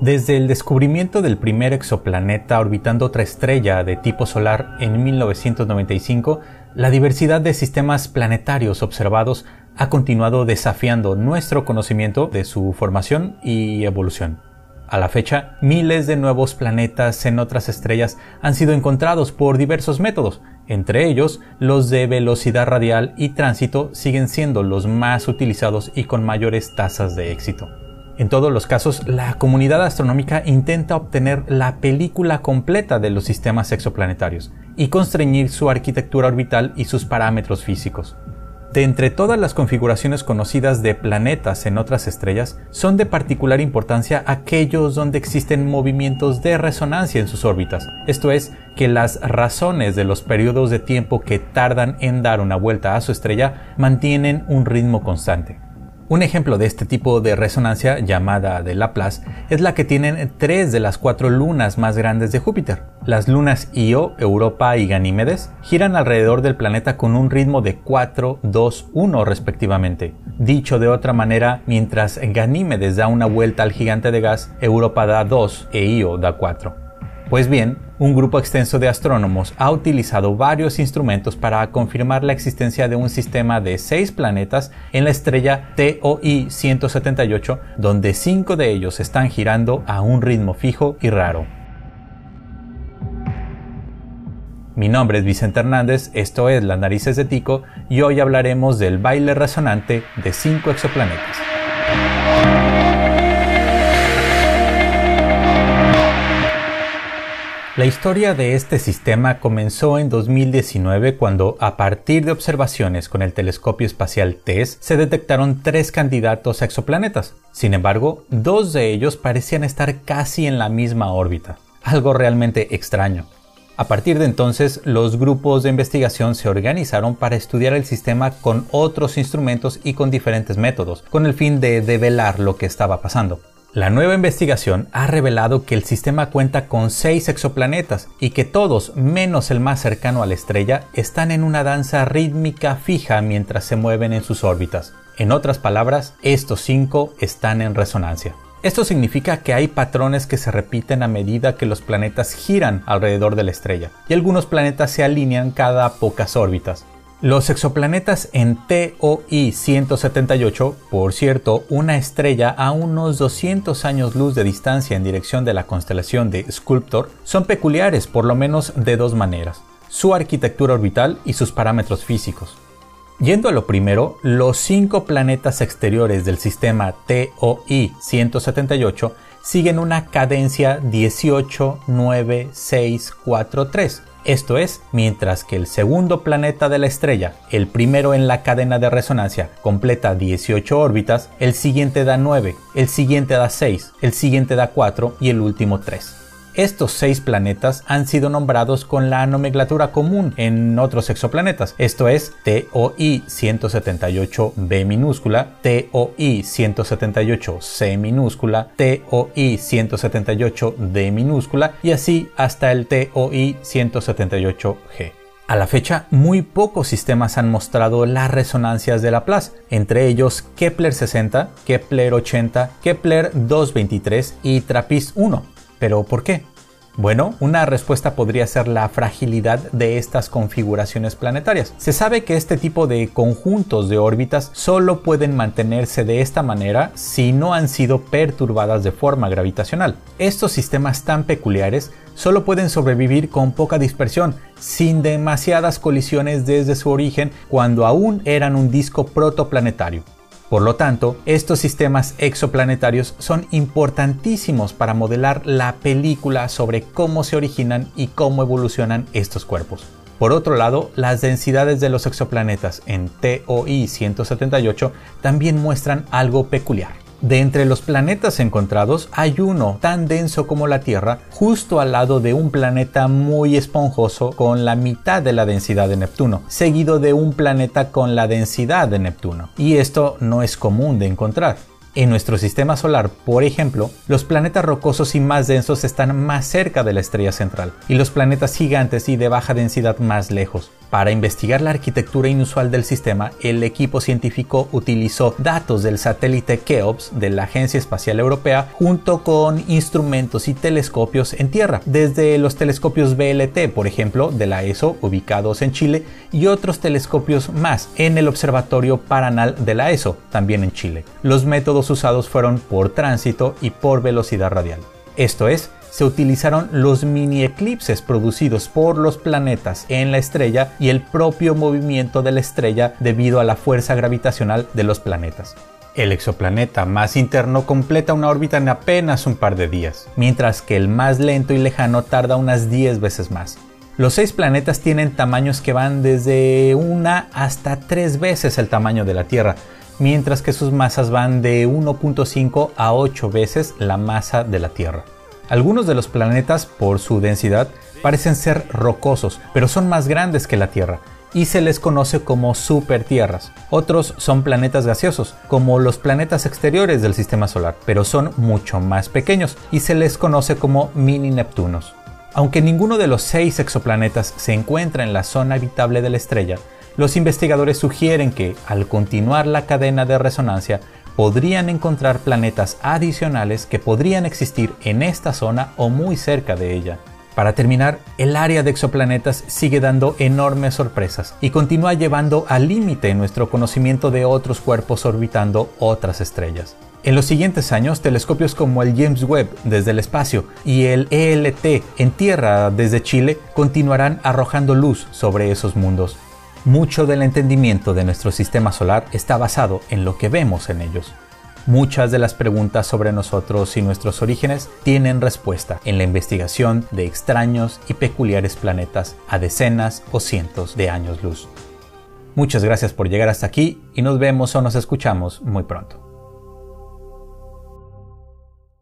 Desde el descubrimiento del primer exoplaneta orbitando otra estrella de tipo solar en 1995, la diversidad de sistemas planetarios observados ha continuado desafiando nuestro conocimiento de su formación y evolución. A la fecha, miles de nuevos planetas en otras estrellas han sido encontrados por diversos métodos, entre ellos los de velocidad radial y tránsito siguen siendo los más utilizados y con mayores tasas de éxito. En todos los casos, la comunidad astronómica intenta obtener la película completa de los sistemas exoplanetarios y constreñir su arquitectura orbital y sus parámetros físicos. De entre todas las configuraciones conocidas de planetas en otras estrellas, son de particular importancia aquellos donde existen movimientos de resonancia en sus órbitas, esto es, que las razones de los periodos de tiempo que tardan en dar una vuelta a su estrella mantienen un ritmo constante. Un ejemplo de este tipo de resonancia, llamada de Laplace, es la que tienen tres de las cuatro lunas más grandes de Júpiter. Las lunas Io, Europa y Ganímedes giran alrededor del planeta con un ritmo de 4, 2, 1 respectivamente. Dicho de otra manera, mientras Ganímedes da una vuelta al gigante de gas, Europa da 2 e Io da 4. Pues bien, un grupo extenso de astrónomos ha utilizado varios instrumentos para confirmar la existencia de un sistema de seis planetas en la estrella TOI 178, donde cinco de ellos están girando a un ritmo fijo y raro. Mi nombre es Vicente Hernández, esto es Las Narices de Tico y hoy hablaremos del baile resonante de cinco exoplanetas. La historia de este sistema comenzó en 2019 cuando, a partir de observaciones con el telescopio espacial TESS, se detectaron tres candidatos a exoplanetas. Sin embargo, dos de ellos parecían estar casi en la misma órbita, algo realmente extraño. A partir de entonces, los grupos de investigación se organizaron para estudiar el sistema con otros instrumentos y con diferentes métodos, con el fin de develar lo que estaba pasando. La nueva investigación ha revelado que el sistema cuenta con seis exoplanetas y que todos, menos el más cercano a la estrella, están en una danza rítmica fija mientras se mueven en sus órbitas. En otras palabras, estos cinco están en resonancia. Esto significa que hay patrones que se repiten a medida que los planetas giran alrededor de la estrella, y algunos planetas se alinean cada pocas órbitas. Los exoplanetas en TOI 178, por cierto, una estrella a unos 200 años luz de distancia en dirección de la constelación de Sculptor, son peculiares por lo menos de dos maneras, su arquitectura orbital y sus parámetros físicos. Yendo a lo primero, los cinco planetas exteriores del sistema TOI 178 siguen una cadencia 18, 9, 6, 4, 3 esto es, mientras que el segundo planeta de la estrella, el primero en la cadena de resonancia, completa 18 órbitas, el siguiente da 9, el siguiente da 6, el siguiente da 4 y el último 3. Estos seis planetas han sido nombrados con la nomenclatura común en otros exoplanetas, esto es TOI 178b minúscula, TOI 178c minúscula, TOI 178d minúscula y así hasta el TOI 178g. A la fecha, muy pocos sistemas han mostrado las resonancias de Laplace, entre ellos Kepler 60, Kepler 80, Kepler 223 y TRAPPIST 1. ¿Pero por qué? Bueno, una respuesta podría ser la fragilidad de estas configuraciones planetarias. Se sabe que este tipo de conjuntos de órbitas solo pueden mantenerse de esta manera si no han sido perturbadas de forma gravitacional. Estos sistemas tan peculiares solo pueden sobrevivir con poca dispersión, sin demasiadas colisiones desde su origen cuando aún eran un disco protoplanetario. Por lo tanto, estos sistemas exoplanetarios son importantísimos para modelar la película sobre cómo se originan y cómo evolucionan estos cuerpos. Por otro lado, las densidades de los exoplanetas en TOI 178 también muestran algo peculiar. De entre los planetas encontrados hay uno tan denso como la Tierra, justo al lado de un planeta muy esponjoso con la mitad de la densidad de Neptuno, seguido de un planeta con la densidad de Neptuno. Y esto no es común de encontrar. En nuestro sistema solar, por ejemplo, los planetas rocosos y más densos están más cerca de la estrella central y los planetas gigantes y de baja densidad más lejos. Para investigar la arquitectura inusual del sistema, el equipo científico utilizó datos del satélite Keops de la Agencia Espacial Europea junto con instrumentos y telescopios en tierra, desde los telescopios BLT, por ejemplo, de la ESO, ubicados en Chile, y otros telescopios más en el Observatorio Paranal de la ESO, también en Chile. Los métodos usados fueron por tránsito y por velocidad radial. Esto es, se utilizaron los mini eclipses producidos por los planetas en la estrella y el propio movimiento de la estrella debido a la fuerza gravitacional de los planetas. El exoplaneta más interno completa una órbita en apenas un par de días, mientras que el más lento y lejano tarda unas 10 veces más. Los seis planetas tienen tamaños que van desde una hasta tres veces el tamaño de la Tierra, mientras que sus masas van de 1.5 a 8 veces la masa de la Tierra. Algunos de los planetas, por su densidad, parecen ser rocosos, pero son más grandes que la Tierra y se les conoce como supertierras. Otros son planetas gaseosos, como los planetas exteriores del sistema solar, pero son mucho más pequeños y se les conoce como mini Neptunos. Aunque ninguno de los seis exoplanetas se encuentra en la zona habitable de la estrella, los investigadores sugieren que, al continuar la cadena de resonancia, podrían encontrar planetas adicionales que podrían existir en esta zona o muy cerca de ella. Para terminar, el área de exoplanetas sigue dando enormes sorpresas y continúa llevando al límite nuestro conocimiento de otros cuerpos orbitando otras estrellas. En los siguientes años, telescopios como el James Webb desde el espacio y el ELT en Tierra desde Chile continuarán arrojando luz sobre esos mundos. Mucho del entendimiento de nuestro sistema solar está basado en lo que vemos en ellos. Muchas de las preguntas sobre nosotros y nuestros orígenes tienen respuesta en la investigación de extraños y peculiares planetas a decenas o cientos de años luz. Muchas gracias por llegar hasta aquí y nos vemos o nos escuchamos muy pronto.